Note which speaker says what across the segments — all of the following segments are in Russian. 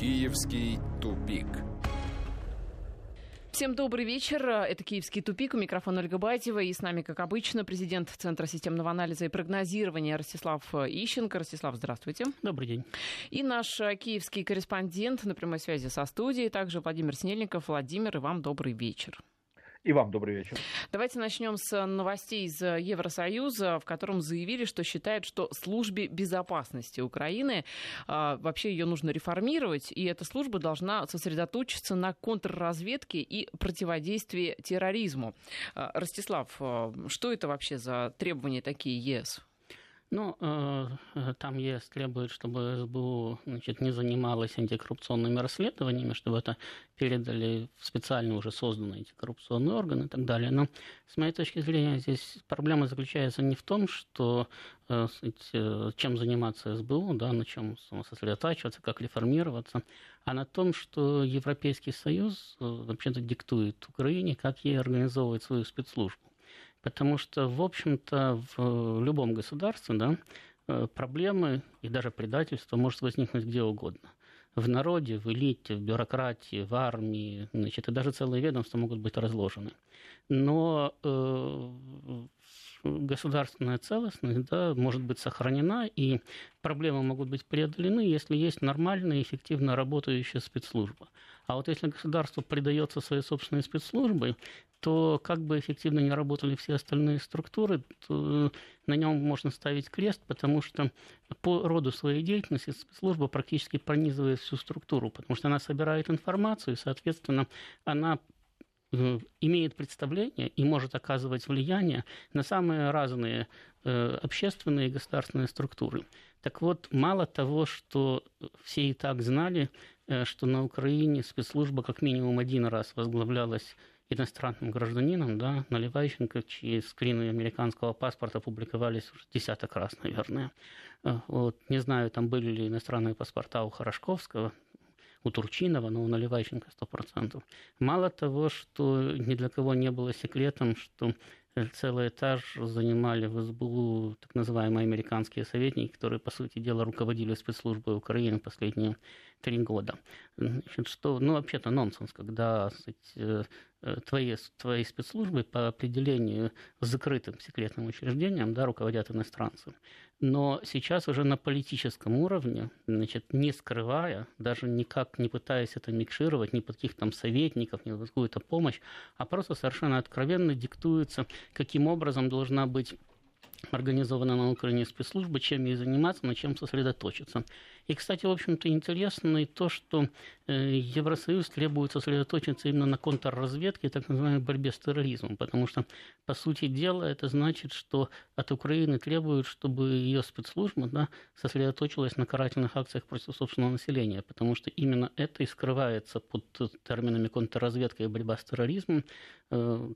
Speaker 1: Киевский тупик.
Speaker 2: Всем добрый вечер. Это «Киевский тупик». У микрофона Ольга Байтева. И с нами, как обычно, президент Центра системного анализа и прогнозирования Ростислав Ищенко. Ростислав, здравствуйте.
Speaker 3: Добрый день.
Speaker 2: И наш киевский корреспондент на прямой связи со студией, также Владимир Снельников. Владимир, и вам добрый вечер.
Speaker 4: И вам добрый вечер.
Speaker 2: Давайте начнем с новостей из Евросоюза, в котором заявили, что считают, что службе безопасности Украины а, вообще ее нужно реформировать, и эта служба должна сосредоточиться на контрразведке и противодействии терроризму. А, Ростислав, а, что это вообще за требования такие ЕС?
Speaker 3: Ну, э, э, там ЕС требует, чтобы СБУ значит, не занималась антикоррупционными расследованиями, чтобы это передали в специально уже созданные антикоррупционные органы и так далее. Но, с моей точки зрения, здесь проблема заключается не в том, что э, чем заниматься СБУ, да, на чем сосредотачиваться, как реформироваться, а на том, что Европейский Союз вообще-то диктует Украине, как ей организовывать свою спецслужбу. Потому что, в общем-то, в любом государстве да, э, проблемы и даже предательство может возникнуть где угодно. В народе, в элите, в бюрократии, в армии, значит, и даже целые ведомства могут быть разложены. Но э, государственная целостность да, может быть сохранена, и проблемы могут быть преодолены, если есть нормальная, эффективно работающая спецслужба. А вот если государство придается своей собственной спецслужбе, то как бы эффективно не работали все остальные структуры, то на нем можно ставить крест, потому что по роду своей деятельности спецслужба практически пронизывает всю структуру, потому что она собирает информацию, и, соответственно, она Э, имеет представление и может оказывать влияние на самые разные э, общественные и государственные структуры. Так вот, мало того, что все и так знали, э, что на Украине спецслужба как минимум один раз возглавлялась иностранным гражданином, да, Наливайченко, чьи скрины американского паспорта публиковались уже десяток раз, наверное. Вот, не знаю, там были ли иностранные паспорта у Хорошковского, у Турчинова, но у Наливайченко 100%. Мало того, что ни для кого не было секретом, что целый этаж занимали в СБУ так называемые американские советники, которые, по сути дела, руководили спецслужбой Украины последние три года. Значит, что, ну, вообще-то нонсенс, когда сказать, э, э, твои, твои спецслужбы по определению закрытым секретным учреждениям да, руководят иностранцы. Но сейчас уже на политическом уровне, значит, не скрывая, даже никак не пытаясь это микшировать, ни под каких там советников, ни под какую-то помощь, а просто совершенно откровенно диктуется, каким образом должна быть организована на Украине спецслужба, чем ей заниматься, на чем сосредоточиться. И, кстати, в общем-то, интересно и то, что э, Евросоюз требует сосредоточиться именно на контрразведке, так называемой борьбе с терроризмом, потому что, по сути дела, это значит, что от Украины требуют, чтобы ее спецслужба да, сосредоточилась на карательных акциях против собственного населения, потому что именно это и скрывается под терминами контрразведка и борьба с терроризмом, э,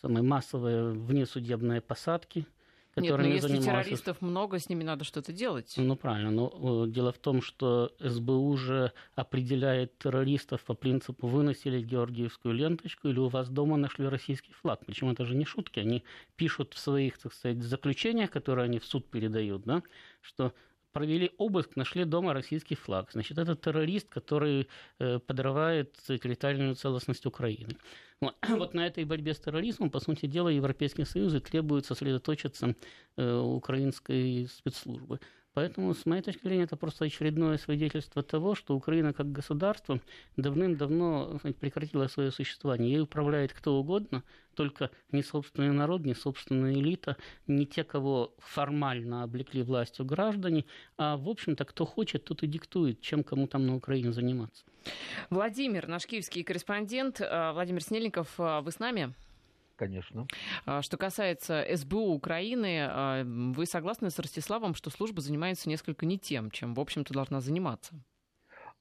Speaker 3: самые массовые внесудебные посадки –
Speaker 2: нет, но если занимался... террористов много, с ними надо что-то делать.
Speaker 3: Ну, правильно. Но дело в том, что СБУ же определяет террористов по принципу выносили георгиевскую ленточку или у вас дома нашли российский флаг. Причем это же не шутки. Они пишут в своих, так сказать, заключениях, которые они в суд передают, да, что провели обыск, нашли дома российский флаг. Значит, это террорист, который э, подрывает территориальную целостность Украины. Вот на этой борьбе с терроризмом, по сути дела, Европейский Союз и требует сосредоточиться э, украинской спецслужбы. Поэтому, с моей точки зрения, это просто очередное свидетельство того, что Украина как государство давным-давно прекратила свое существование. Ей управляет кто угодно, только не собственный народ, не собственная элита, не те, кого формально облекли властью граждане, а, в общем-то, кто хочет, тот и диктует, чем кому там на Украине заниматься.
Speaker 2: Владимир, наш киевский корреспондент, э, Владимир Снельников, э, вы с нами?
Speaker 4: Конечно.
Speaker 2: А, что касается СБУ Украины, а, вы согласны с Ростиславом, что служба занимается несколько не тем, чем, в общем-то, должна заниматься?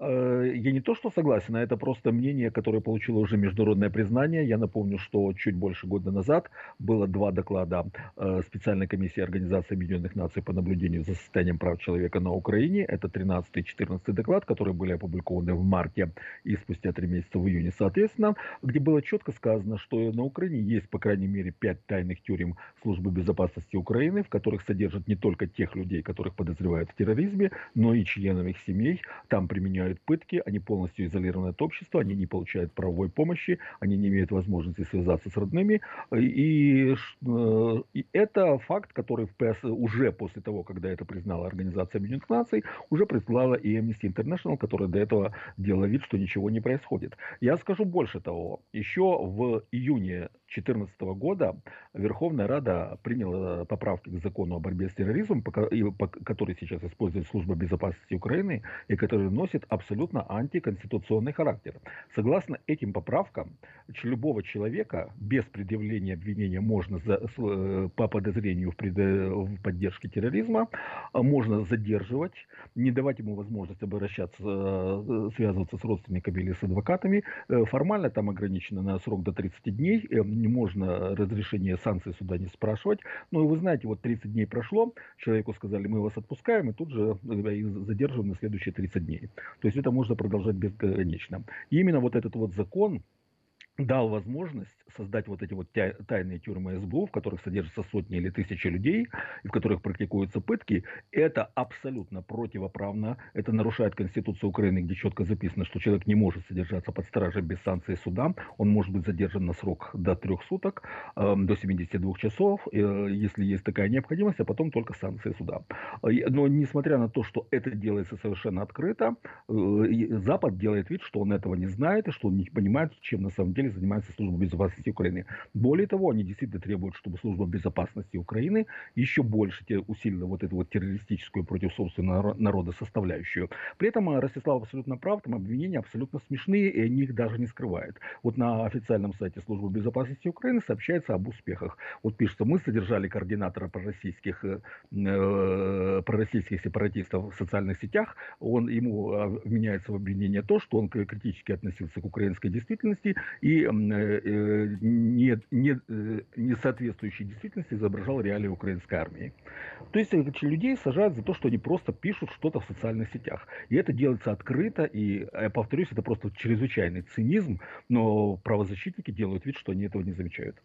Speaker 4: Э, я не то что согласен, а это просто мнение, которое получило уже международное признание. Я напомню, что чуть больше года назад было два доклада э, специальной комиссии Организации Объединенных Наций по наблюдению за состоянием прав человека на Украине. Это 13 и 14 доклад, которые были опубликованы в марте и спустя три месяца в июне соответственно, где было четко сказано, что на Украине есть по крайней мере пять тайных тюрем службы безопасности Украины, в которых содержат не только тех людей, которых подозревают в терроризме, но и членов их семей. Там применяют принимают пытки, они полностью изолированы от общества, они не получают правовой помощи, они не имеют возможности связаться с родными. И, э, и это факт, который в ПС уже после того, когда это признала Организация Объединенных Наций, уже признала и Amnesty International, которая до этого делала вид, что ничего не происходит. Я скажу больше того. Еще в июне 2014 года Верховная Рада приняла поправки к закону о борьбе с терроризмом, который сейчас использует Служба безопасности Украины и который носит абсолютно антиконституционный характер. Согласно этим поправкам, любого человека без предъявления обвинения можно за, э, по подозрению в, пред, в поддержке терроризма можно задерживать, не давать ему возможность обращаться, э, связываться с родственниками или с адвокатами. Э, формально там ограничено на срок до 30 дней не можно разрешение санкций суда не спрашивать. Но вы знаете, вот 30 дней прошло, человеку сказали, мы вас отпускаем, и тут же э, задерживаем на следующие 30 дней. То есть это можно продолжать бесконечно. И именно вот этот вот закон, дал возможность создать вот эти вот тайные тюрьмы СБУ, в которых содержатся сотни или тысячи людей, и в которых практикуются пытки, это абсолютно противоправно. Это нарушает Конституцию Украины, где четко записано, что человек не может содержаться под стражей без санкции суда. Он может быть задержан на срок до трех суток, э, до 72 часов, э, если есть такая необходимость, а потом только санкции суда. Но несмотря на то, что это делается совершенно открыто, э, Запад делает вид, что он этого не знает, и что он не понимает, чем на самом деле занимается служба безопасности Украины. Более того, они действительно требуют, чтобы служба безопасности Украины еще больше усилила вот эту вот террористическую против собственного народа составляющую. При этом э, Ростислав абсолютно прав, там обвинения абсолютно смешные, и они их даже не скрывают. Вот на официальном сайте службы безопасности Украины сообщается об успехах. Вот пишется, мы содержали координатора пророссийских, э, э пророссийских сепаратистов в социальных сетях, он, ему э, вменяется в обвинение то, что он критически относился к украинской действительности и Э, не, не, э, не соответствующей действительности изображал реалии украинской армии. То есть людей сажают за то, что они просто пишут что-то в социальных сетях. И это делается открыто, и, я повторюсь, это просто чрезвычайный цинизм, но правозащитники делают вид, что они этого не замечают.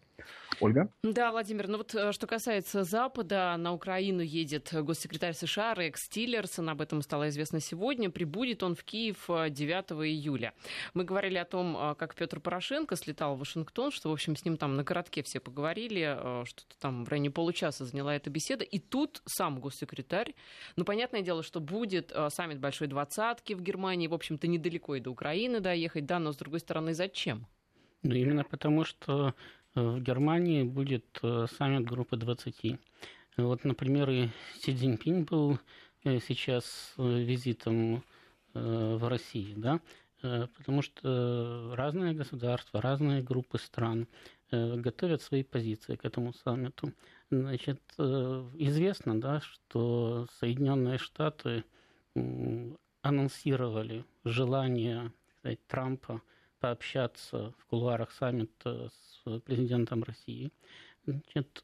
Speaker 4: Ольга?
Speaker 2: Да, Владимир, ну вот э, что касается Запада, на Украину едет госсекретарь США Рекс Тиллерсон, об этом стало известно сегодня. Прибудет он в Киев 9 июля. Мы говорили о том, как Петр Порошенко Лукашенко слетал в Вашингтон, что, в общем, с ним там на коротке все поговорили, э, что-то там в районе получаса заняла эта беседа. И тут сам госсекретарь, ну, понятное дело, что будет э, саммит Большой Двадцатки в Германии, в общем-то, недалеко и до Украины доехать, да, но, с другой стороны, зачем?
Speaker 3: Ну, именно потому, что э, в Германии будет саммит группы 20. Вот, например, и Си Цзиньпинь был сейчас визитом в России, да, потому что разные государства, разные группы стран э, готовят свои позиции к этому саммиту. Значит, э, известно, да, что Соединенные Штаты анонсировали желание сказать, Трампа пообщаться в кулуарах саммита с президентом России. Значит,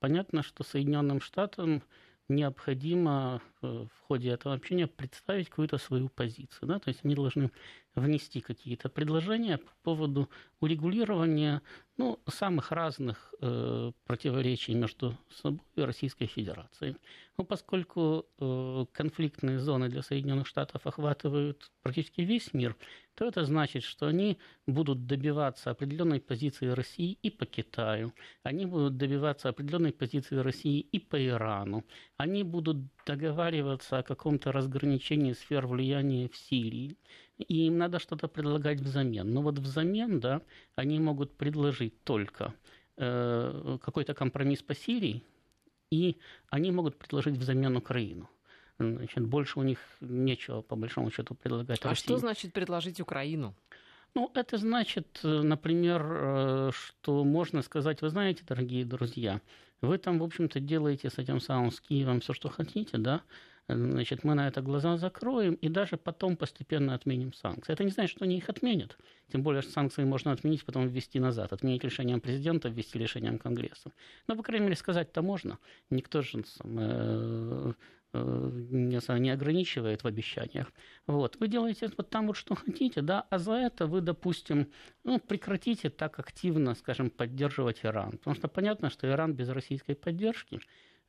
Speaker 3: понятно, что Соединенным Штатам необходимо в ходе этого общения представить какую-то свою позицию. Да? То есть они должны внести какие-то предложения по поводу урегулирования ну, самых разных э, противоречий между собой и Российской Федерацией. Но поскольку э, конфликтные зоны для Соединенных Штатов охватывают практически весь мир, то это значит, что они будут добиваться определенной позиции России и по Китаю, они будут добиваться определенной позиции России и по Ирану, они будут договариваться о каком-то разграничении сфер влияния в Сирии, и им надо что-то предлагать взамен. Но вот взамен, да, они могут предложить только э, какой-то компромисс по Сирии, и они могут предложить взамен Украину. Значит, больше у них нечего, по большому счету, предлагать.
Speaker 2: А России. что значит предложить Украину?
Speaker 3: Ну, это значит, э, например, э, что можно сказать, вы знаете, дорогие друзья, вы там, в общем-то, делаете с этим самым с Киевом все, что хотите, да, значит, мы на это глаза закроем и даже потом постепенно отменим санкции. Это не значит, что они их отменят. Тем более, что санкции можно отменить, потом ввести назад. Отменить решением президента, ввести решением Конгресса. Но, по крайней мере, сказать-то можно. Никто же э, э, не ограничивает в обещаниях. Вот. Вы делаете вот там вот что хотите, да, а за это вы, допустим, ну, прекратите так активно, скажем, поддерживать Иран. Потому что понятно, что Иран без российской поддержки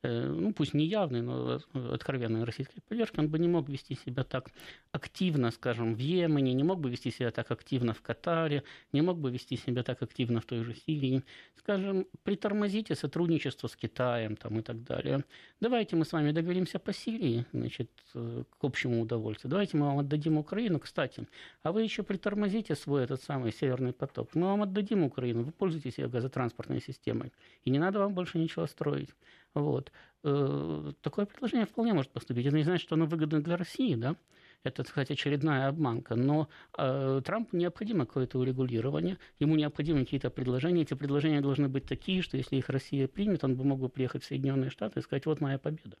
Speaker 3: ну пусть не явной, но откровенной российской поддержки, он бы не мог вести себя так активно, скажем, в Йемене, не мог бы вести себя так активно в Катаре, не мог бы вести себя так активно в той же Сирии. Скажем, притормозите сотрудничество с Китаем там, и так далее. Давайте мы с вами договоримся по Сирии, значит, к общему удовольствию. Давайте мы вам отдадим Украину. Кстати, а вы еще притормозите свой этот самый Северный поток. Мы вам отдадим Украину, вы пользуетесь ее газотранспортной системой. И не надо вам больше ничего строить. Вот. Э, такое предложение вполне может поступить. Это не значит, что оно выгодно для России, да? Это, кстати, очередная обманка. Но э, Трампу необходимо какое-то урегулирование, ему необходимы какие-то предложения. Эти предложения должны быть такие, что если их Россия примет, он бы мог бы приехать в Соединенные Штаты и сказать, вот моя победа.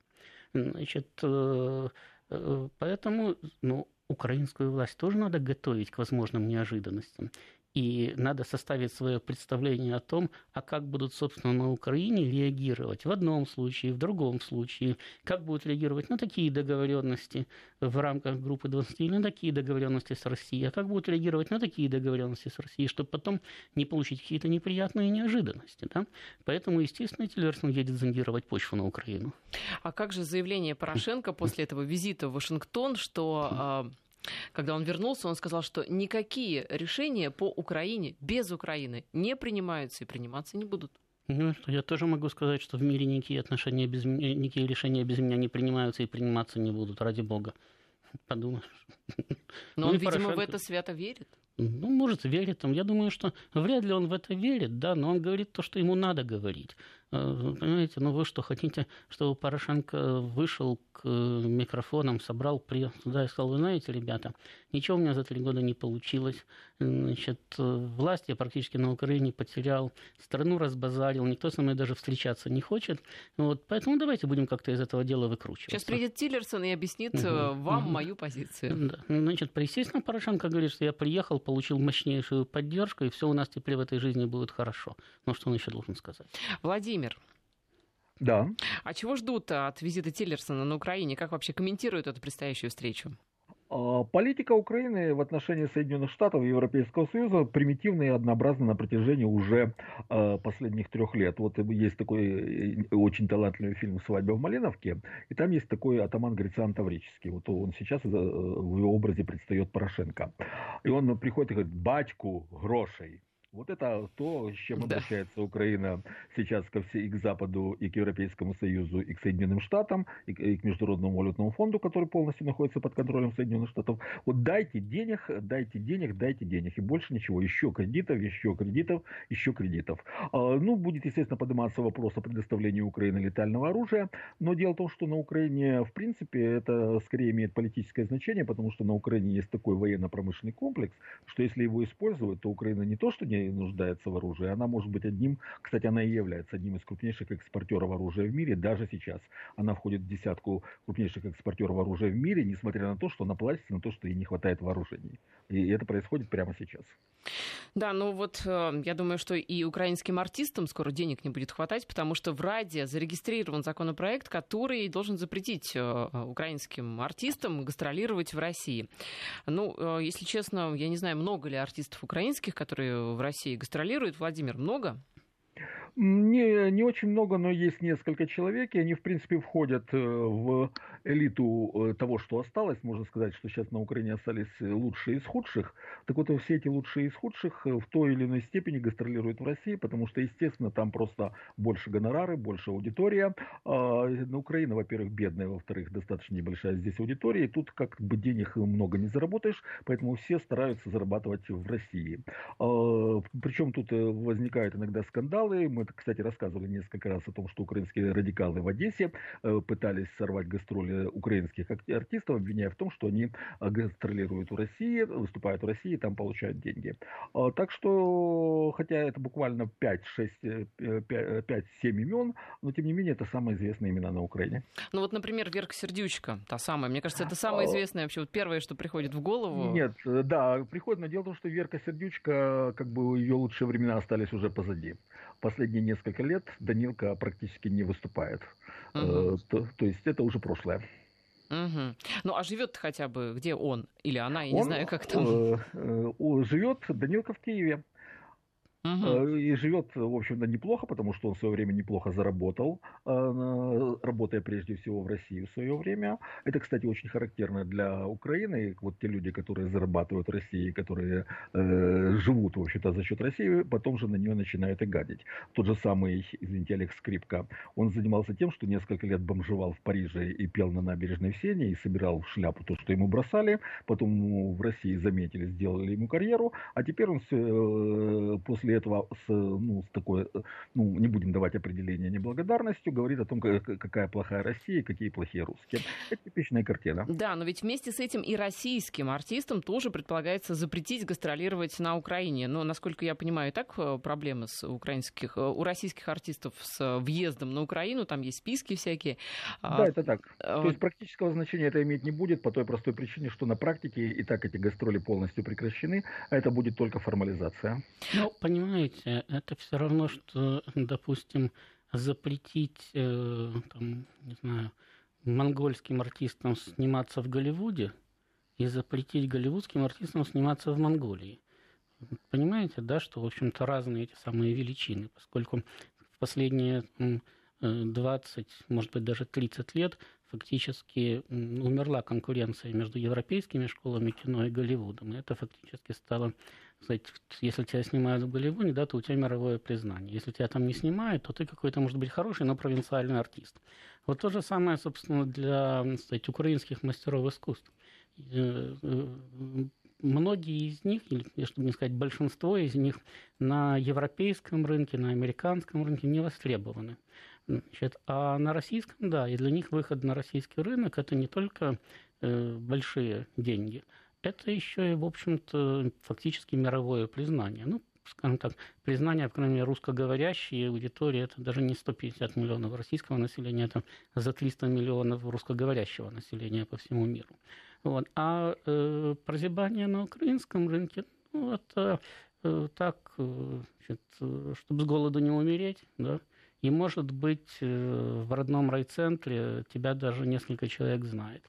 Speaker 3: Значит, э, э, поэтому ну, украинскую власть тоже надо готовить к возможным неожиданностям. И надо составить свое представление о том, а как будут, собственно, на Украине реагировать в одном случае, в другом случае, как будут реагировать на такие договоренности в рамках группы 20 или на такие договоренности с Россией, а как будут реагировать на такие договоренности с Россией, чтобы потом не получить какие-то неприятные неожиданности. Да? Поэтому, естественно, Тиллерсон едет зондировать почву на Украину.
Speaker 2: А как же заявление Порошенко после этого визита в Вашингтон, что а, когда он вернулся, он сказал, что никакие решения по Украине без Украины не принимаются и приниматься не будут.
Speaker 3: Ну, я тоже могу сказать, что в мире никакие отношения без меня, никакие решения без меня не принимаются и приниматься не будут, ради бога. Подумаешь.
Speaker 2: Но ну, он, видимо, Порошенко... в это свято верит.
Speaker 3: Ну, может, верит. Там. Я думаю, что вряд ли он в это верит, да, но он говорит то, что ему надо говорить. Понимаете, ну вы что, хотите, чтобы Порошенко вышел к микрофонам, собрал при да, и сказал, вы знаете, ребята, ничего у меня за три года не получилось. Значит, власть я практически на Украине потерял, страну разбазарил, никто со мной даже встречаться не хочет. Вот, поэтому давайте будем как-то из этого дела выкручиваться.
Speaker 2: Сейчас приедет Тиллерсон и объяснит угу, вам угу. мою позицию.
Speaker 3: Да. Значит, естественно, Порошенко говорит, что я приехал, получил мощнейшую поддержку, и все у нас теперь в этой жизни будет хорошо. Но что он еще должен сказать?
Speaker 2: Владимир Владимир.
Speaker 4: Да.
Speaker 2: А чего ждут от визита Тиллерсона на Украине? Как вообще комментируют эту предстоящую встречу?
Speaker 4: А, политика Украины в отношении Соединенных Штатов и Европейского Союза примитивна и однообразна на протяжении уже а, последних трех лет. Вот есть такой э, очень талантливый фильм «Свадьба в Малиновке», и там есть такой атаман Грициан Таврический. Вот он сейчас э, в его образе предстает Порошенко. И он приходит и говорит, батьку грошей. Вот это то, с чем да. обращается Украина сейчас ко всей, и к Западу, и к Европейскому Союзу, и к Соединенным Штатам, и к, и к Международному валютному фонду, который полностью находится под контролем Соединенных Штатов. Вот дайте денег, дайте денег, дайте денег. И больше ничего. Еще кредитов, еще кредитов, еще кредитов. А, ну, будет, естественно, подниматься вопрос о предоставлении Украины летального оружия. Но дело в том, что на Украине, в принципе, это скорее имеет политическое значение, потому что на Украине есть такой военно-промышленный комплекс, что если его использовать, то Украина не то, что не нуждается в оружии. Она может быть одним, кстати, она и является одним из крупнейших экспортеров оружия в мире, даже сейчас. Она входит в десятку крупнейших экспортеров оружия в мире, несмотря на то, что она платит на то, что ей не хватает вооружений. И это происходит прямо сейчас.
Speaker 2: Да, ну вот э, я думаю, что и украинским артистам скоро денег не будет хватать, потому что в Раде зарегистрирован законопроект, который должен запретить э, украинским артистам гастролировать в России. Ну, э, если честно, я не знаю, много ли артистов украинских, которые в России гастролируют. Владимир, много?
Speaker 4: Не, не очень много, но есть несколько человек, и они, в принципе, входят э, в элиту э, того, что осталось. Можно сказать, что сейчас на Украине остались лучшие из худших. Так вот, все эти лучшие из худших э, в той или иной степени гастролируют в России, потому что, естественно, там просто больше гонорары, больше аудитория. А на Украине, во-первых, бедная, во-вторых, достаточно небольшая здесь аудитория, и тут как бы денег много не заработаешь, поэтому все стараются зарабатывать в России. А, причем тут возникают иногда скандалы, мы, кстати, рассказывали несколько раз о том, что украинские радикалы в Одессе э, пытались сорвать гастроли украинских артистов, обвиняя в том, что они э, гастролируют в России, выступают в России и там получают деньги. А, так что, хотя это буквально 5-6, 5-7 э, имен, но тем не менее это самые известные имена на Украине.
Speaker 2: Ну вот, например, Верка Сердючка, та самая. Мне кажется, это самое а, известное вообще, вот первое, что приходит в голову.
Speaker 4: Нет, да, приходит, но дело в том, что Верка Сердючка, как бы ее лучшие времена остались уже позади последние несколько лет Данилка практически не выступает. Угу. То, то есть это уже прошлое.
Speaker 2: Угу. Ну а живет хотя бы где он или она, я он, не знаю, как там. Э,
Speaker 4: э, живет Данилка в Киеве. Угу. И живет, в общем-то, неплохо, потому что он в свое время неплохо заработал, э, работая прежде всего в России в свое время. Это, кстати, очень характерно для Украины. Вот те люди, которые зарабатывают в России, которые э, живут, в общем-то, за счет России, потом же на нее начинают и гадить. Тот же самый, извините, Олег Скрипка, он занимался тем, что несколько лет бомжевал в Париже и пел на набережной в Сене и собирал в шляпу то, что ему бросали. Потом в России заметили, сделали ему карьеру, а теперь он все, после после этого с, ну, с такой, ну, не будем давать определение неблагодарностью, говорит о том, какая плохая Россия и какие плохие русские. Это типичная картина.
Speaker 2: Да, но ведь вместе с этим и российским артистам тоже предполагается запретить гастролировать на Украине. Но, насколько я понимаю, и так э, проблемы с украинских, э, у российских артистов с въездом на Украину, там есть списки всякие.
Speaker 4: А, да, это так. То есть практического значения это иметь не будет по той простой причине, что на практике и так эти гастроли полностью прекращены, а это будет только формализация.
Speaker 3: Ну, понимаете, понимаете, это все равно, что, допустим, запретить, э, там, не знаю, монгольским артистам сниматься в Голливуде и запретить голливудским артистам сниматься в Монголии. Понимаете, да, что, в общем-то, разные эти самые величины, поскольку в последние 20, может быть, даже 30 лет фактически умерла конкуренция между европейскими школами кино и Голливудом. И это фактически стало, сказать, если тебя снимают в Голливуде, да, то у тебя мировое признание. Если тебя там не снимают, то ты какой-то, может быть, хороший, но провинциальный артист. Вот то же самое, собственно, для, сказать, украинских мастеров искусств. Э, э, многие из них, или, чтобы не сказать большинство из них, на европейском рынке, на американском рынке не востребованы. Значит, а на российском, да, и для них выход на российский рынок это не только э, большие деньги, это еще и, в общем-то, фактически мировое признание. Ну, скажем так, признание, мере, русскоговорящей аудитории, это даже не 150 миллионов российского населения, это за 300 миллионов русскоговорящего населения по всему миру. Вот. А э, прозябание на украинском рынке, ну, это э, так, э, значит, э, чтобы с голоду не умереть, да, и, может быть, э, в родном райцентре тебя даже несколько человек знает.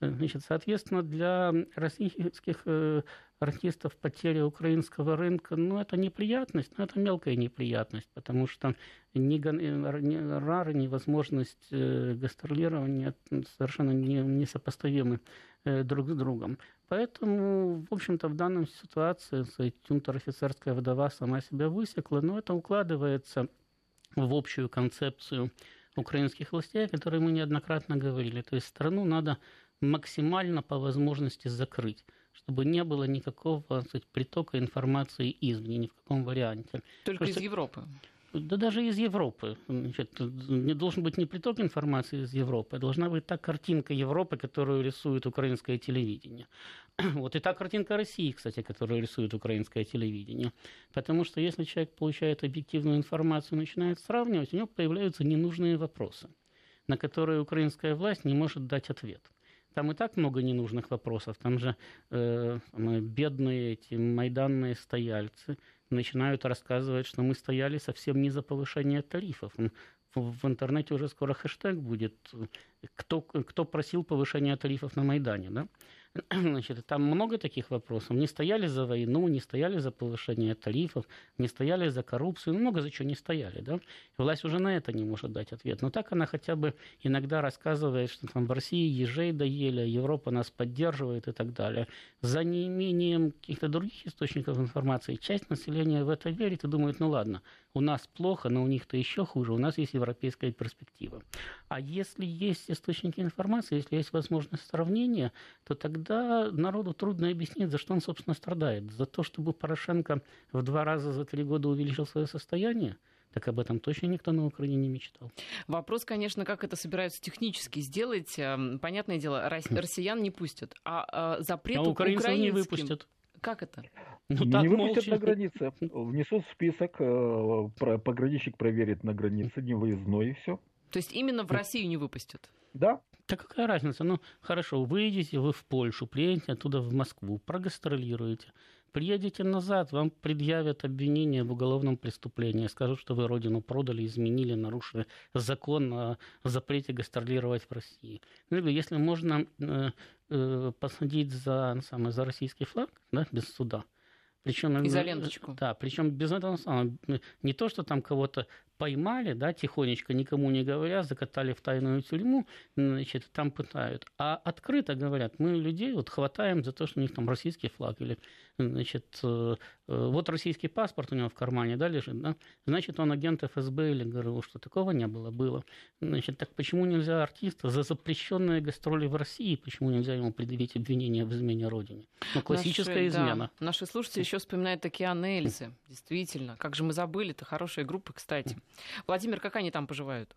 Speaker 3: Значит, соответственно, для российских э, артистов потеря украинского рынка, ну, это неприятность, но это мелкая неприятность, потому что ни, ни рары, невозможность э, гастролирования совершенно не, несопоставимы друг с другом. Поэтому, в общем-то, в данной ситуации унтер-офицерская вдова сама себя высекла, но это укладывается в общую концепцию украинских властей, о которой мы неоднократно говорили. То есть страну надо максимально по возможности закрыть, чтобы не было никакого сказать, притока информации извне, ни в каком варианте.
Speaker 2: Только Просто... из Европы
Speaker 3: да даже из Европы. Значит, не должен быть не приток информации из Европы, а должна быть та картинка Европы, которую рисует украинское телевидение. Вот и та картинка России, кстати, которую рисует украинское телевидение. Потому что если человек получает объективную информацию начинает сравнивать, у него появляются ненужные вопросы, на которые украинская власть не может дать ответ. Там и так много ненужных вопросов. Там же э, бедные эти майданные стояльцы – начинают рассказывать, что мы стояли совсем не за повышение тарифов. В интернете уже скоро хэштег будет «Кто, кто просил повышения тарифов на Майдане?». Да? Значит, там много таких вопросов. Не стояли за войну, не стояли за повышение тарифов, не стояли за коррупцию, ну, много за чего не стояли. Да? Власть уже на это не может дать ответ. Но так она хотя бы иногда рассказывает, что там в России ежей доели, Европа нас поддерживает и так далее. За неимением каких-то других источников информации часть населения в это верит и думает, ну ладно, у нас плохо, но у них-то еще хуже, у нас есть европейская перспектива. А если есть источники информации, если есть возможность сравнения, то тогда народу трудно объяснить, за что он, собственно, страдает. За то, чтобы Порошенко в два раза за три года увеличил свое состояние? так об этом точно никто на Украине не мечтал.
Speaker 2: Вопрос, конечно, как это собираются технически сделать. Эм, понятное дело, россиян не пустят, а, а запрет а
Speaker 3: украинцев не выпустят.
Speaker 2: Как это?
Speaker 4: Ну, не так выпустят молча. на границе. Внесут список, э, пограничник проверит на границе, не выездной и все.
Speaker 2: То есть именно в Россию не выпустят?
Speaker 4: Да.
Speaker 3: Так какая разница? Ну, хорошо, выйдете вы в Польшу, приедете оттуда в Москву, прогастролируете, приедете назад, вам предъявят обвинение в уголовном преступлении, скажут, что вы родину продали, изменили, нарушили закон о запрете гастролировать в России. Ну, если можно э, э, посадить за, самое, за российский флаг, да, без суда, Причем,
Speaker 2: Изоленточку.
Speaker 3: Да, причем без этого не то, что там кого-то поймали, да, тихонечко, никому не говоря, закатали в тайную тюрьму, значит, там пытают. А открыто говорят, мы людей вот хватаем за то, что у них там российский флаг или, значит, э, э, вот российский паспорт у него в кармане, да, лежит, да, значит, он агент ФСБ или ГРУ, что такого не было, было. Значит, так почему нельзя артиста за запрещенные гастроли в России, почему нельзя ему предъявить обвинение в измене Родине? Ну, классическая
Speaker 2: наши,
Speaker 3: измена.
Speaker 2: Да, наши слушатели еще вспоминают океан Эльзы, действительно. Как же мы забыли, это хорошая группа, кстати. Владимир, как они там поживают?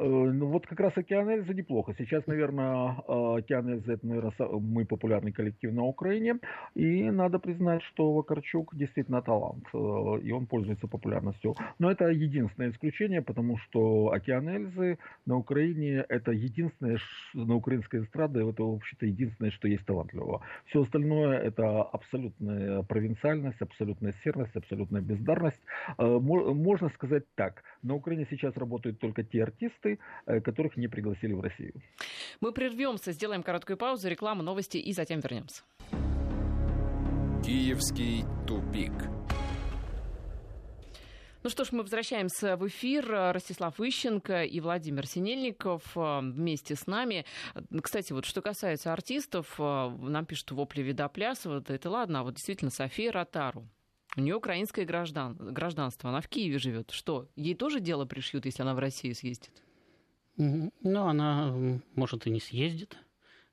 Speaker 4: Э, ну вот как раз океан Эльза неплохо. Сейчас, наверное, э, океан Эльза это, наверное, мы популярный коллектив на Украине. И надо признать, что Вакарчук действительно талант. Э, и он пользуется популярностью. Но это единственное исключение, потому что океан Эльзы на Украине это единственное, на украинской эстраде, это вообще-то единственное, что есть талантливого. Все остальное это абсолютная провинциальность, абсолютная серность, абсолютная бездарность. Можно сказать так. На Украине сейчас работают только те артисты, артисты, э, которых не пригласили в Россию.
Speaker 2: Мы прервемся, сделаем короткую паузу, рекламу, новости и затем вернемся.
Speaker 1: Киевский тупик.
Speaker 2: Ну что ж, мы возвращаемся в эфир. Ростислав Ищенко и Владимир Синельников э, вместе с нами. Кстати, вот что касается артистов, э, нам пишут вопли Видоплясова, да это ладно, а вот действительно София Ротару. У нее украинское граждан, гражданство, она в Киеве живет. Что, ей тоже дело пришьют, если она в Россию съездит?
Speaker 3: Ну, она, может, и не съездит.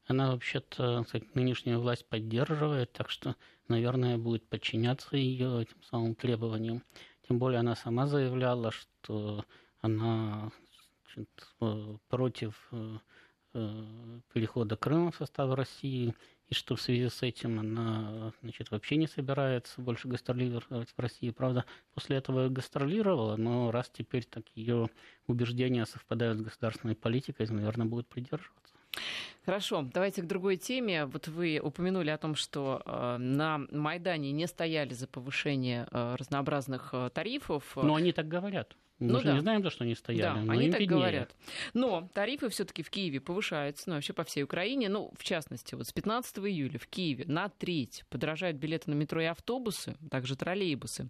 Speaker 3: Она вообще-то нынешнюю власть поддерживает, так что, наверное, будет подчиняться ее этим самым требованиям. Тем более она сама заявляла, что она значит, э, против э, э, перехода Крыма в состав России, и что в связи с этим она значит, вообще не собирается больше гастролировать в России. Правда, после этого гастролировала, но раз теперь так ее убеждения совпадают с государственной политикой, наверное, будет придерживаться.
Speaker 2: Хорошо, давайте к другой теме. Вот вы упомянули о том, что э, на Майдане не стояли за повышение э, разнообразных э, тарифов.
Speaker 3: Но они так говорят. Мы ну, же да. не знаем, за что они стояли.
Speaker 2: Да, но они так виднее. говорят. Но тарифы все-таки в Киеве повышаются, ну, вообще по всей Украине. Ну, в частности, вот с 15 июля в Киеве на треть подорожают билеты на метро и автобусы, также троллейбусы.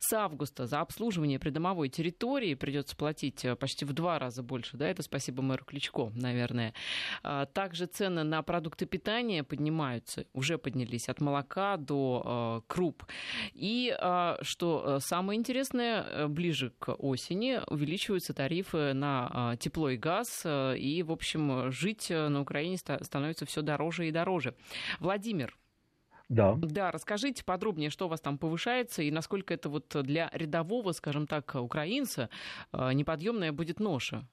Speaker 2: С августа за обслуживание придомовой территории придется платить э, почти в два раза больше. Да, это спасибо мэру Кличко, наверное. А, также цены на продукты питания поднимаются, уже поднялись от молока до э, круп. И э, что самое интересное, ближе к осени осени увеличиваются тарифы на а, тепло и газ, э, и, в общем, жить э, на Украине становится все дороже и дороже. Владимир,
Speaker 4: да.
Speaker 2: Да, расскажите подробнее, что у вас там повышается и насколько это вот для рядового, скажем так, украинца неподъемная будет ноша.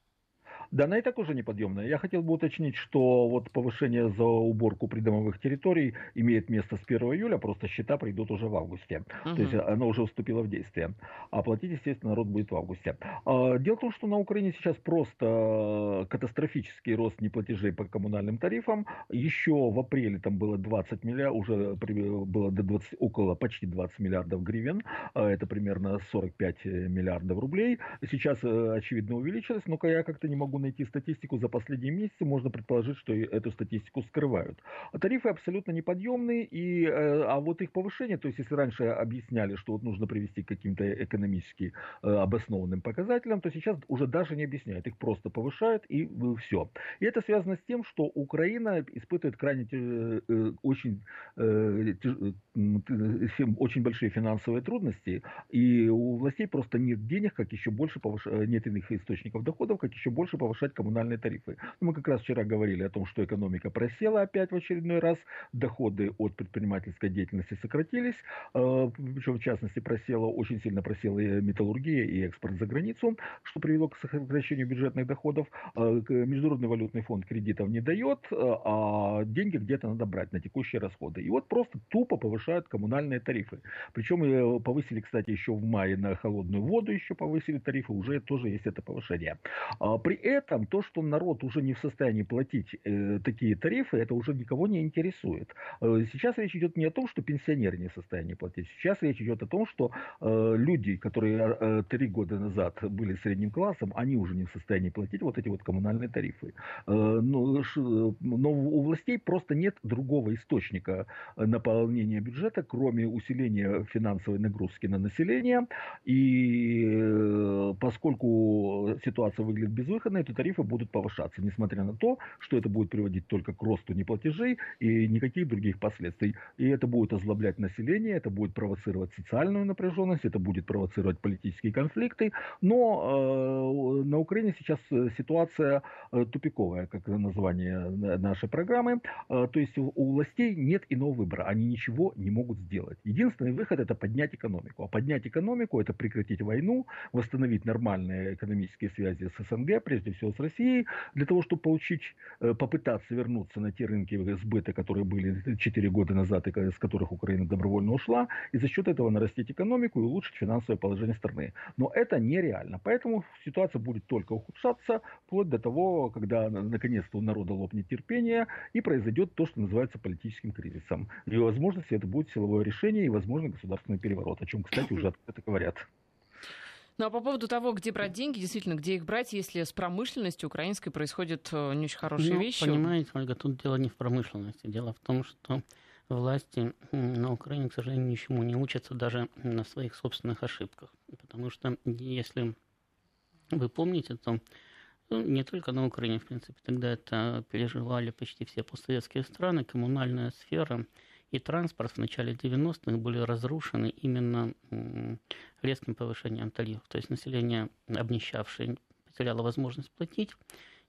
Speaker 4: Да, она и так уже неподъемная. Я хотел бы уточнить, что вот повышение за уборку придомовых территорий имеет место с 1 июля, просто счета придут уже в августе. Угу. То есть оно уже вступило в действие. А платить, естественно, народ будет в августе. А, дело в том, что на Украине сейчас просто катастрофический рост неплатежей по коммунальным тарифам. Еще в апреле там было 20 миллиардов, уже было до 20, около почти 20 миллиардов гривен. А, это примерно 45 миллиардов рублей. Сейчас, э, очевидно, увеличилось, но я как-то не могу могу найти статистику за последние месяцы, можно предположить, что эту статистику скрывают. А тарифы абсолютно неподъемные, и, э, а вот их повышение, то есть если раньше объясняли, что вот нужно привести к каким-то экономически э, обоснованным показателям, то сейчас уже даже не объясняют, их просто повышают и э, все. И это связано с тем, что Украина испытывает крайне очень, очень большие финансовые трудности, и у властей просто нет денег, как еще больше повыш... нет иных источников доходов, как еще больше повышать коммунальные тарифы. Мы как раз вчера говорили о том, что экономика просела опять в очередной раз, доходы от предпринимательской деятельности сократились, э, причем в частности просела, очень сильно просела и металлургия, и экспорт за границу, что привело к сокращению бюджетных доходов. Э, Международный валютный фонд кредитов не дает, э, а деньги где-то надо брать на текущие расходы. И вот просто тупо повышают коммунальные тарифы. Причем повысили, кстати, еще в мае на холодную воду еще повысили тарифы, уже тоже есть это повышение. А при этом то, что народ уже не в состоянии платить э, такие тарифы, это уже никого не интересует. Э, сейчас речь идет не о том, что пенсионеры не в состоянии платить. Сейчас речь идет о том, что э, люди, которые э, три года назад были средним классом, они уже не в состоянии платить вот эти вот коммунальные тарифы. Э, но, ш, но у властей просто нет другого источника наполнения бюджета, кроме усиления финансовой нагрузки на население. И э, поскольку ситуация выглядит безвыходной, то тарифы будут повышаться, несмотря на то, что это будет приводить только к росту неплатежей и никаких других последствий. И это будет озлоблять население, это будет провоцировать социальную напряженность, это будет провоцировать политические конфликты. Но э, на Украине сейчас ситуация э, тупиковая, как название нашей программы. Э, то есть у, властей нет иного выбора, они ничего не могут сделать. Единственный выход это поднять экономику. А поднять экономику это прекратить войну, восстановить нормальные экономические связи с СНГ, прежде всего с Россией, для того, чтобы получить, э, попытаться вернуться на те рынки сбыта, которые были 4 года назад, и с которых Украина добровольно ушла, и за счет этого нарастить экономику и улучшить финансовое положение страны. Но это нереально. Поэтому ситуация будет только ухудшаться, вплоть до того, когда наконец-то у народа лопнет терпение и произойдет то, что называется политическим кризисом. И возможности это будет силовое решение и, возможно, государственный переворот, о чем, кстати, уже открыто говорят.
Speaker 2: Ну а по поводу того, где брать деньги, действительно, где их брать, если с промышленностью украинской происходят э, не очень хорошие
Speaker 3: ну,
Speaker 2: вещи?
Speaker 3: Понимаете, Ольга, тут дело не в промышленности. Дело в том, что власти на Украине, к сожалению, ничему не учатся даже на своих собственных ошибках. Потому что если вы помните, то ну, не только на Украине, в принципе, тогда это переживали почти все постсоветские страны, коммунальная сфера – и транспорт в начале 90-х были разрушены именно резким повышением тарифов. То есть население, обнищавшее, потеряло возможность платить,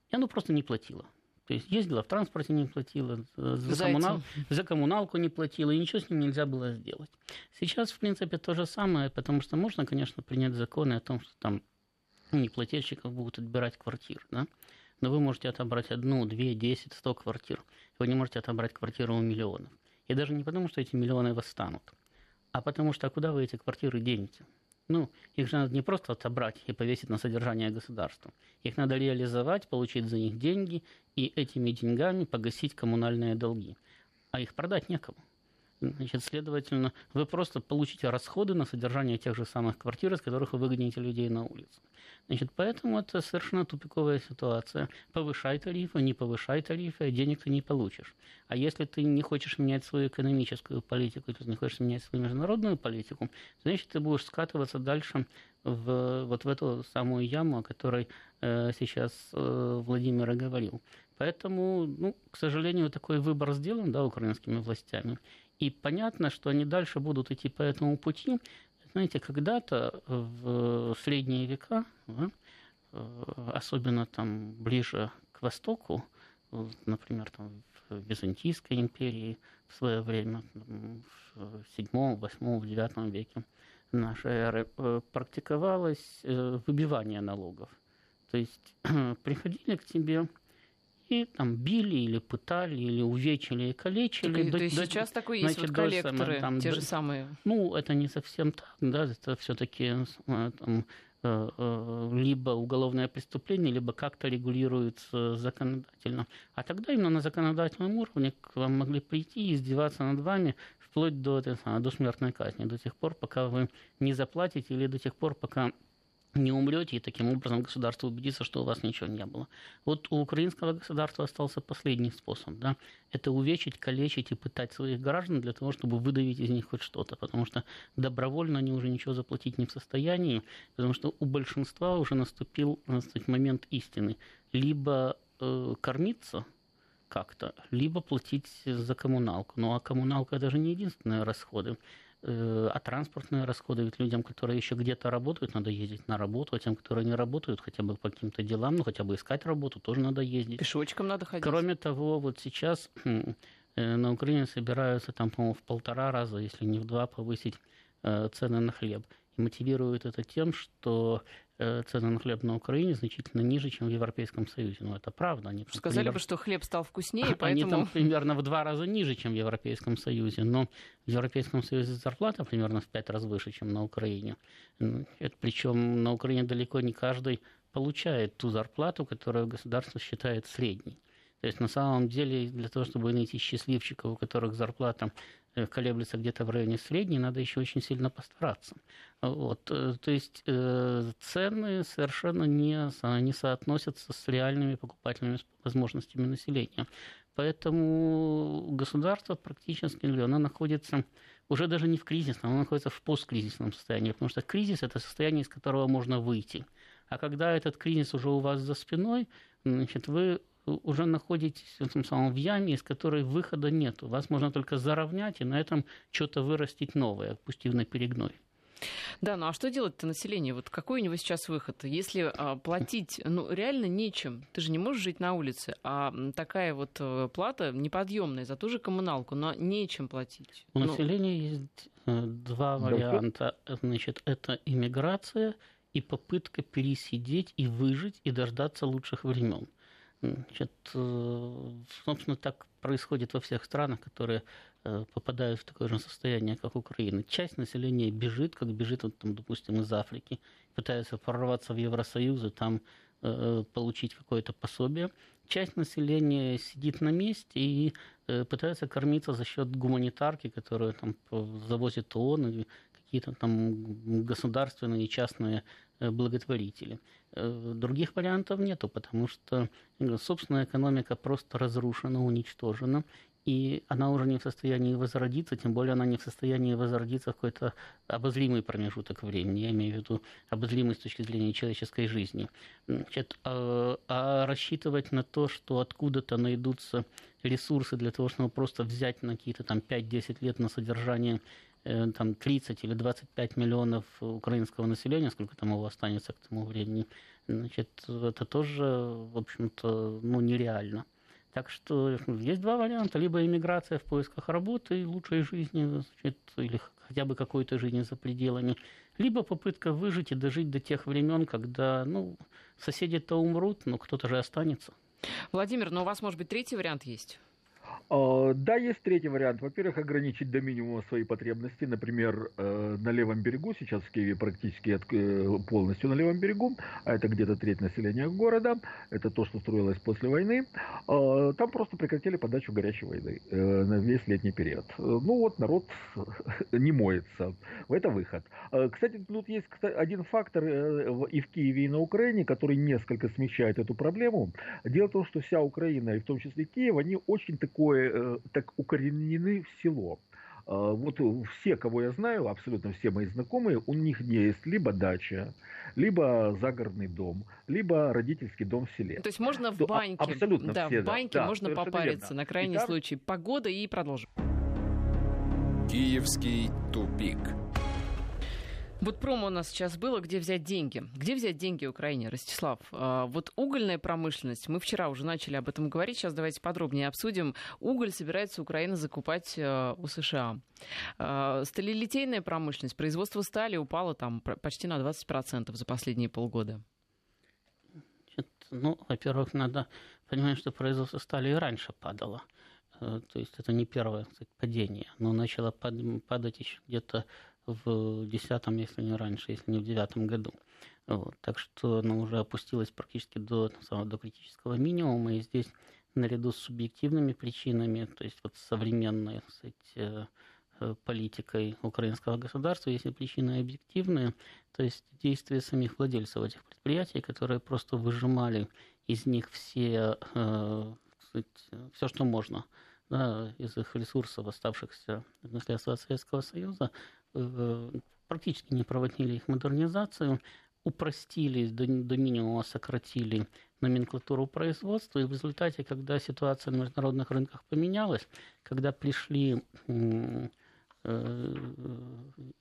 Speaker 3: и оно просто не платило. То есть ездила в транспорте не платила, за, коммунал, за коммуналку не платила, и ничего с ним нельзя было сделать. Сейчас, в принципе, то же самое, потому что можно, конечно, принять законы о том, что там неплательщиков будут отбирать квартиры, да? но вы можете отобрать одну, две, десять, сто квартир. Вы не можете отобрать квартиру у миллионов. И даже не потому, что эти миллионы восстанут, а потому что а куда вы эти квартиры денете? Ну, их же надо не просто отобрать и повесить на содержание государства. Их надо реализовать, получить за них деньги и этими деньгами погасить коммунальные долги. А их продать некому. Значит, следовательно, вы просто получите расходы на содержание тех же самых квартир, из которых вы выгоните людей на улицу. Значит, поэтому это совершенно тупиковая ситуация. Повышай тарифы, не повышай тарифы, а денег ты не получишь. А если ты не хочешь менять свою экономическую политику, ты не хочешь менять свою международную политику, значит, ты будешь скатываться дальше в, вот в эту самую яму, о которой э, сейчас э, Владимир говорил. Поэтому, ну, к сожалению, такой выбор сделан да, украинскими властями. И понятно, что они дальше будут идти по этому пути. Знаете, когда-то в средние века, э, особенно там ближе к востоку, например, там в Византийской империи в свое время, в седьмом, восьмом, девятом веке нашей эры, э, практиковалось э, выбивание налогов. То есть приходили к тебе и там били или пытали, или увечили и калечили.
Speaker 2: Так, до, то есть до, сейчас такое есть значит, вот коллекторы, там, те же самые?
Speaker 3: Ну, это не совсем так, да, это все-таки э, там, э, э, либо уголовное преступление, либо как-то регулируется законодательно. А тогда именно на законодательном уровне к вам могли прийти и издеваться над вами вплоть до, до смертной казни, до тех пор, пока вы не заплатите, или до тех пор, пока не умрете, и таким образом государство убедится, что у вас ничего не было. Вот у украинского государства остался последний способ. Да? Это увечить, калечить и пытать своих граждан для того, чтобы выдавить из них хоть что-то. Потому что добровольно они уже ничего заплатить не в состоянии, потому что у большинства уже наступил сказать, момент истины. Либо э, кормиться как-то, либо платить за коммуналку. Ну а коммуналка даже не единственные расходы. Э, а транспортные расходы, ведь людям, которые еще где-то работают, надо ездить на работу, а тем, которые не работают, хотя бы по каким-то делам, ну хотя бы искать работу, тоже надо ездить.
Speaker 2: Пешочком надо ходить.
Speaker 3: Кроме того, вот сейчас э, на Украине собираются там, по-моему, в полтора раза, если не в два, повысить э, цены на хлеб. И мотивируют это тем, что цены на хлеб на Украине значительно ниже, чем в Европейском Союзе. Но это правда.
Speaker 2: Они, Сказали пример... бы, что хлеб стал вкуснее,
Speaker 3: поэтому... Они там примерно в два раза ниже, чем в Европейском Союзе. Но в Европейском Союзе зарплата примерно в пять раз выше, чем на Украине. Причем на Украине далеко не каждый получает ту зарплату, которую государство считает средней. То есть на самом деле для того, чтобы найти счастливчиков, у которых зарплата Э, колеблется где-то в районе средней, надо еще очень сильно постараться. Вот. Э, то есть э, цены совершенно не, не соотносятся с реальными покупательными возможностями населения. Поэтому государство практически оно находится уже даже не в кризисном, оно находится в посткризисном состоянии, потому что кризис – это состояние, из которого можно выйти. А когда этот кризис уже у вас за спиной, значит, вы уже находитесь в этом самом в яме, из которой выхода нет. Вас можно только заровнять и на этом что-то вырастить новое, пустив на перегной.
Speaker 2: Да, ну а что делать-то население? Вот какой у него сейчас выход? Если а, платить, ну реально нечем, ты же не можешь жить на улице, а такая вот а, плата неподъемная за ту же коммуналку, но нечем платить.
Speaker 3: У ну... населения есть э, два варианта. Значит, это иммиграция и попытка пересидеть и выжить и дождаться лучших времен. Значит, э, собственно, так происходит во всех странах, которые э, попадают в такое же состояние, как Украина. Часть населения бежит, как бежит, вот, там, допустим, из Африки, пытается прорваться в Евросоюз и там э, получить какое-то пособие. Часть населения сидит на месте и э, пытается кормиться за счет гуманитарки, которую там завозит ООН и какие-то там государственные и частные Э, благотворители. Э, других вариантов нету, потому что собственная экономика просто разрушена, уничтожена, и она уже не в состоянии возродиться, тем более она не в состоянии возродиться в какой-то обозримый промежуток времени, я имею в виду обозримый с точки зрения человеческой жизни. Значит, а, а рассчитывать на то, что откуда-то найдутся ресурсы для того, чтобы просто взять на какие-то там 5-10 лет на содержание Э, там 30 или 25 миллионов украинского населения, сколько там его останется к тому времени, значит, это тоже, в общем-то, ну, нереально. Так что есть два варианта. Либо иммиграция в поисках работы и лучшей жизни, значит, или хотя бы какой-то жизни за пределами, либо попытка выжить и дожить до тех времен, когда ну, соседи-то умрут, но кто-то же останется.
Speaker 2: Владимир, но у вас, может быть, третий вариант есть?
Speaker 4: А, да, есть третий вариант. Во-первых, ограничить до минимума свои потребности. Например, э, на левом берегу, сейчас в Киеве практически э, полностью на левом берегу, а это где-то треть населения города, это то, что строилось после войны, а, там просто прекратили подачу горячей воды э, на весь летний период. Ну вот, народ не моется. Это выход. Кстати, тут есть один фактор и в Киеве, и на Украине, который несколько смягчает эту проблему. Дело в том, что вся Украина, и в том числе Киев, они очень такое э, так укоренены в село. А, вот все, кого я знаю, абсолютно все мои знакомые, у них есть либо дача, либо загородный дом, либо родительский дом в селе.
Speaker 2: То есть можно в баньке, абсолютно да, все, в баньке да, можно попариться верно. на крайний и случай. Погода и продолжим.
Speaker 1: Киевский тупик.
Speaker 2: Вот промо у нас сейчас было, где взять деньги. Где взять деньги Украине, Ростислав? А, вот угольная промышленность, мы вчера уже начали об этом говорить, сейчас давайте подробнее обсудим. Уголь собирается Украина закупать э, у США. А, сталелитейная промышленность, производство стали упало там почти на 20% за последние полгода.
Speaker 3: Ну, во-первых, надо понимать, что производство стали и раньше падало. Э, то есть это не первое кстати, падение. но начало падать еще где-то в десятом, если не раньше, если не в девятом году. Вот. Так что она уже опустилась практически до, до критического минимума, и здесь наряду с субъективными причинами, то есть вот современной кстати, э, э, политикой украинского государства, если причины объективные, то есть действия самих владельцев этих предприятий, которые просто выжимали из них все, э, все что можно да, из их ресурсов, оставшихся в наследство от Советского Союза, практически не проводили их модернизацию, упростили, до, до минимума сократили номенклатуру производства, и в результате, когда ситуация на международных рынках поменялась, когда пришли э,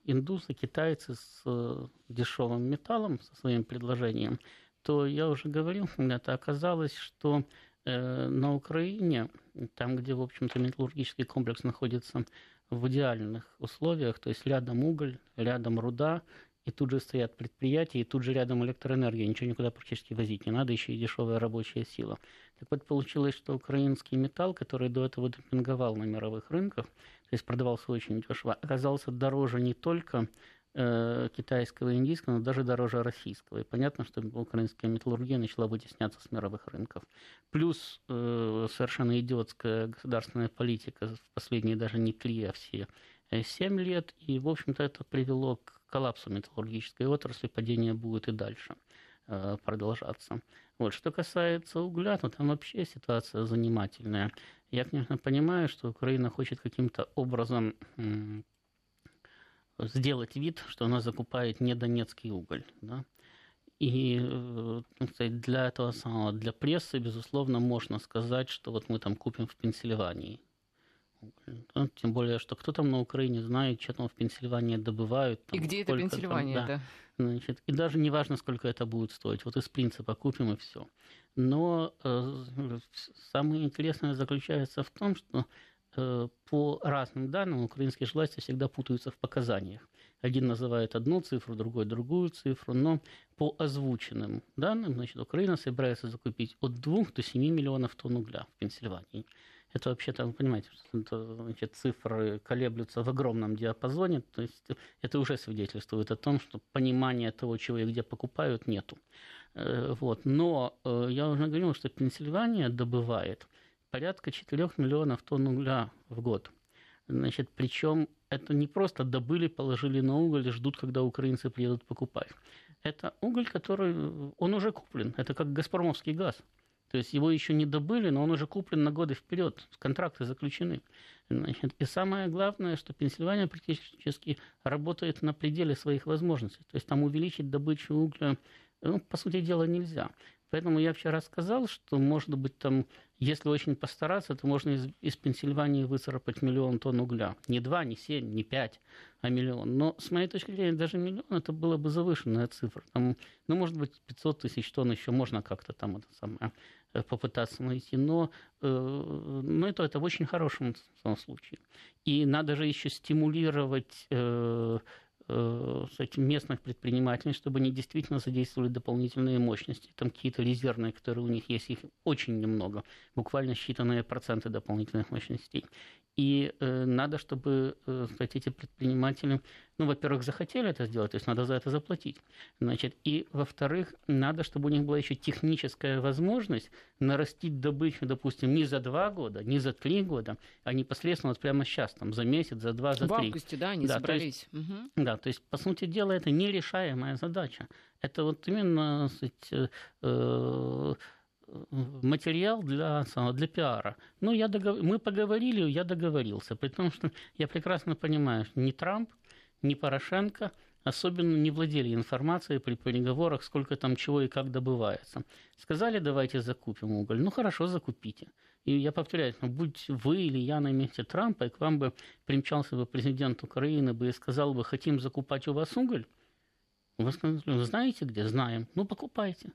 Speaker 3: индусы, китайцы с э, дешевым металлом, со своим предложением, то я уже говорил, это оказалось, что на Украине, там, где, в общем-то, металлургический комплекс находится в идеальных условиях, то есть рядом уголь, рядом руда, и тут же стоят предприятия, и тут же рядом электроэнергия, ничего никуда практически возить не надо, еще и дешевая рабочая сила. Так вот, получилось, что украинский металл, который до этого демпинговал на мировых рынках, то есть продавался очень дешево, оказался дороже не только китайского и индийского, но даже дороже российского. И понятно, что украинская металлургия начала вытесняться с мировых рынков. Плюс э, совершенно идиотская государственная политика в последние даже не три, а все семь лет. И, в общем-то, это привело к коллапсу металлургической отрасли, падение будет и дальше продолжаться. Вот. Что касается угля, то там вообще ситуация занимательная. Я, конечно, понимаю, что Украина хочет каким-то образом сделать вид, что она закупает не донецкий уголь. Да? И э, ну, для этого самого, для прессы, безусловно, можно сказать, что вот мы там купим в Пенсильвании. Да? Тем более, что кто там на Украине знает, что там в Пенсильвании добывают. Там,
Speaker 2: и где это Пенсильвания,
Speaker 3: там, да. да. Значит, и даже не важно, сколько это будет стоить. Вот из принципа купим и все. Но э, самое интересное заключается в том, что по разным данным украинские власти всегда путаются в показаниях. Один называет одну цифру, другой другую цифру, но по озвученным данным, значит, Украина собирается закупить от 2 до 7 миллионов тонн угля в Пенсильвании. Это вообще-то, вы понимаете, это, значит, цифры колеблются в огромном диапазоне, то есть это уже свидетельствует о том, что понимания того, чего и где покупают, нету. Э, вот. Но э, я уже говорил, что Пенсильвания добывает порядка 4 миллионов тонн угля в год. Значит, причем это не просто добыли, положили на уголь и ждут, когда украинцы приедут покупать. Это уголь, который, он уже куплен. Это как газпромовский газ. То есть его еще не добыли, но он уже куплен на годы вперед, контракты заключены. Значит, и самое главное, что Пенсильвания практически работает на пределе своих возможностей. То есть там увеличить добычу угля ну, по сути дела, нельзя. Поэтому я вчера сказал, что, может быть, там, если очень постараться, то можно из, из Пенсильвании выцарапать миллион тонн угля. Не два, не семь, не пять, а миллион. Но, с моей точки зрения, даже миллион – это была бы завышенная цифра. Там, ну, может быть, 500 тысяч тонн еще можно как-то там это самое, э, попытаться найти. Но, э, но это, это в очень хорошем случае. И надо же еще стимулировать э, местных предпринимателей, чтобы они действительно задействовали дополнительные мощности. Там какие-то резервные, которые у них есть, их очень немного, буквально считанные проценты дополнительных мощностей. И э, надо, чтобы э, сказать, эти предприниматели, ну, во-первых, захотели это сделать, то есть надо за это заплатить. Значит, и, во-вторых, надо, чтобы у них была еще техническая возможность нарастить добычу, допустим, не за два года, не за три года, а непосредственно вот прямо сейчас, там, за месяц, за два, за три. В
Speaker 2: августе, да, они да, собрались.
Speaker 3: То есть, угу. Да, то есть, по сути дела, это нерешаемая задача. Это вот именно, сказать, э материал для, для пиара. Ну, я догов... мы поговорили, я договорился. При том, что я прекрасно понимаю, что ни Трамп, ни Порошенко особенно не владели информацией при переговорах, сколько там чего и как добывается. Сказали, давайте закупим уголь. Ну, хорошо, закупите. И я повторяю, ну, будь вы или я на месте Трампа, и к вам бы примчался бы президент Украины бы и сказал бы, хотим закупать у вас уголь, вы сказали, знаете где? Знаем. Ну, покупайте.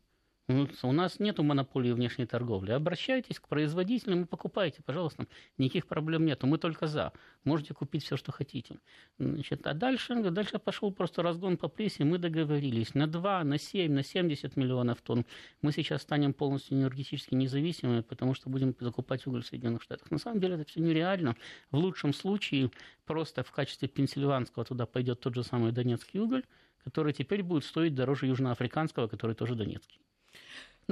Speaker 3: Ну, у нас нет монополии внешней торговли. Обращайтесь к производителям и покупайте, пожалуйста. Никаких проблем нет. Мы только за. Можете купить все, что хотите. Значит, а дальше, дальше пошел просто разгон по прессе. Мы договорились на 2, на 7, на 70 миллионов тонн. Мы сейчас станем полностью энергетически независимыми, потому что будем закупать уголь в Соединенных Штатах. На самом деле это все нереально. В лучшем случае просто в качестве пенсильванского туда пойдет тот же самый донецкий уголь, который теперь будет стоить дороже южноафриканского, который тоже донецкий.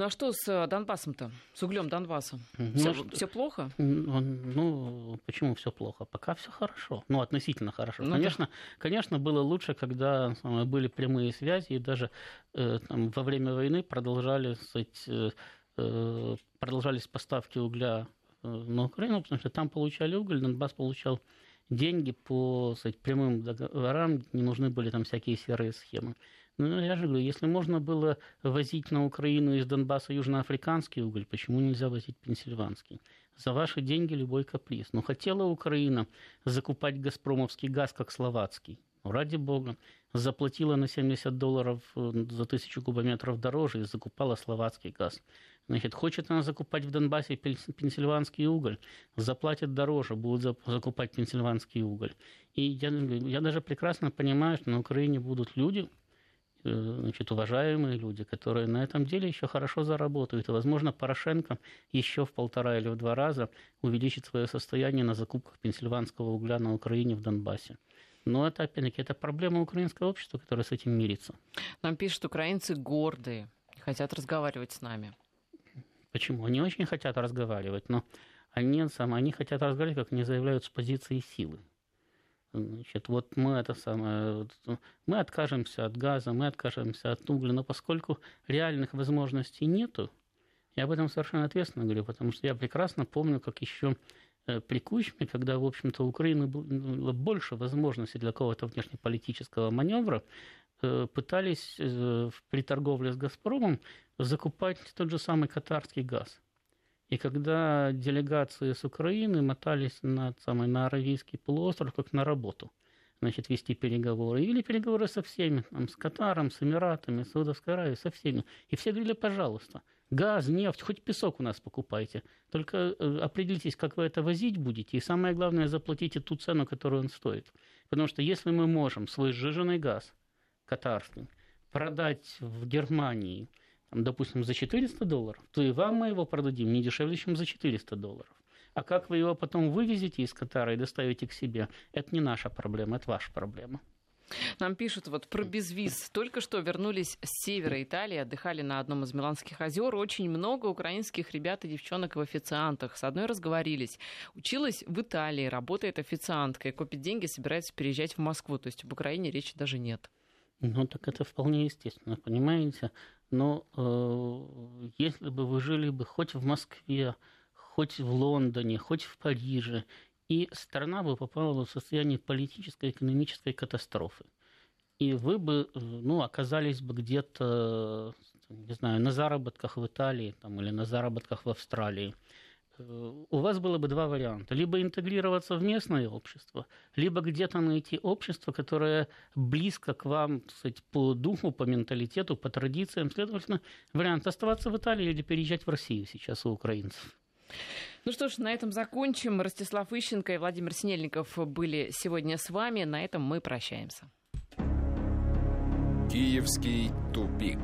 Speaker 2: Ну а что с э, Донбассом-то? С углем Донбасса? Ну, все, все плохо?
Speaker 3: Ну, почему все плохо? Пока все хорошо. Ну, относительно хорошо. Ну, конечно, да. конечно, было лучше, когда были прямые связи, и даже э, там, во время войны продолжали, сказать, э, э, продолжались поставки угля э, на Украину, потому что там получали уголь, Донбасс получал деньги по сказать, прямым договорам, не нужны были там всякие серые схемы. Ну, я же говорю, если можно было возить на Украину из Донбасса южноафриканский уголь, почему нельзя возить пенсильванский? За ваши деньги любой каприз. Но хотела Украина закупать газпромовский газ, как словацкий. Ну, ради бога. Заплатила на 70 долларов за тысячу кубометров дороже и закупала словацкий газ. Значит, хочет она закупать в Донбассе пенсильванский уголь, заплатит дороже, будут закупать пенсильванский уголь. И я, я даже прекрасно понимаю, что на Украине будут люди, значит, уважаемые люди, которые на этом деле еще хорошо заработают. И, возможно, Порошенко еще в полтора или в два раза увеличит свое состояние на закупках пенсильванского угля на Украине в Донбассе. Но это, опять-таки, это проблема украинского общества, которое с этим мирится.
Speaker 2: Нам пишут, украинцы гордые, хотят разговаривать с нами.
Speaker 3: Почему? Они очень хотят разговаривать, но они, сам, они хотят разговаривать, как они заявляют, с позиции силы. Значит, вот мы это самое, мы откажемся от газа, мы откажемся от угля, но поскольку реальных возможностей нету, я об этом совершенно ответственно говорю, потому что я прекрасно помню, как еще э, при Кучме, когда, в общем-то, у Украины было больше возможностей для какого-то внешнеполитического маневра, э, пытались э, при торговле с «Газпромом» закупать тот же самый катарский газ. И когда делегации с Украины мотались на, самый, на Аравийский полуостров как на работу, значит, вести переговоры, и вели переговоры со всеми, там, с Катаром, с Эмиратами, с Саудовской Аравией, со всеми. И все говорили, пожалуйста, газ, нефть, хоть песок у нас покупайте. Только э, определитесь, как вы это возить будете, и самое главное, заплатите ту цену, которую он стоит. Потому что если мы можем свой сжиженный газ катарский продать в Германии – допустим, за 400 долларов, то и вам мы его продадим не дешевле, чем за 400 долларов. А как вы его потом вывезете из Катара и доставите к себе, это не наша проблема, это ваша проблема.
Speaker 2: Нам пишут вот про безвиз. Только что вернулись с севера Италии, отдыхали на одном из Миланских озер. Очень много украинских ребят и девчонок в официантах. С одной разговорились. Училась в Италии, работает официанткой, копит деньги, собирается переезжать в Москву. То есть об Украине речи даже нет.
Speaker 3: Ну, так это вполне естественно, понимаете? Но э, если бы вы жили бы хоть в Москве, хоть в Лондоне, хоть в Париже, и страна бы попала в состояние политической, экономической катастрофы, и вы бы э, ну, оказались бы где-то, не знаю, на заработках в Италии там, или на заработках в Австралии – у вас было бы два варианта. Либо интегрироваться в местное общество, либо где-то найти общество, которое близко к вам кстати, по духу, по менталитету, по традициям. Следовательно, вариант оставаться в Италии или переезжать в Россию сейчас у украинцев.
Speaker 2: Ну что ж, на этом закончим. Ростислав Ищенко и Владимир Синельников были сегодня с вами. На этом мы прощаемся.
Speaker 1: Киевский тупик.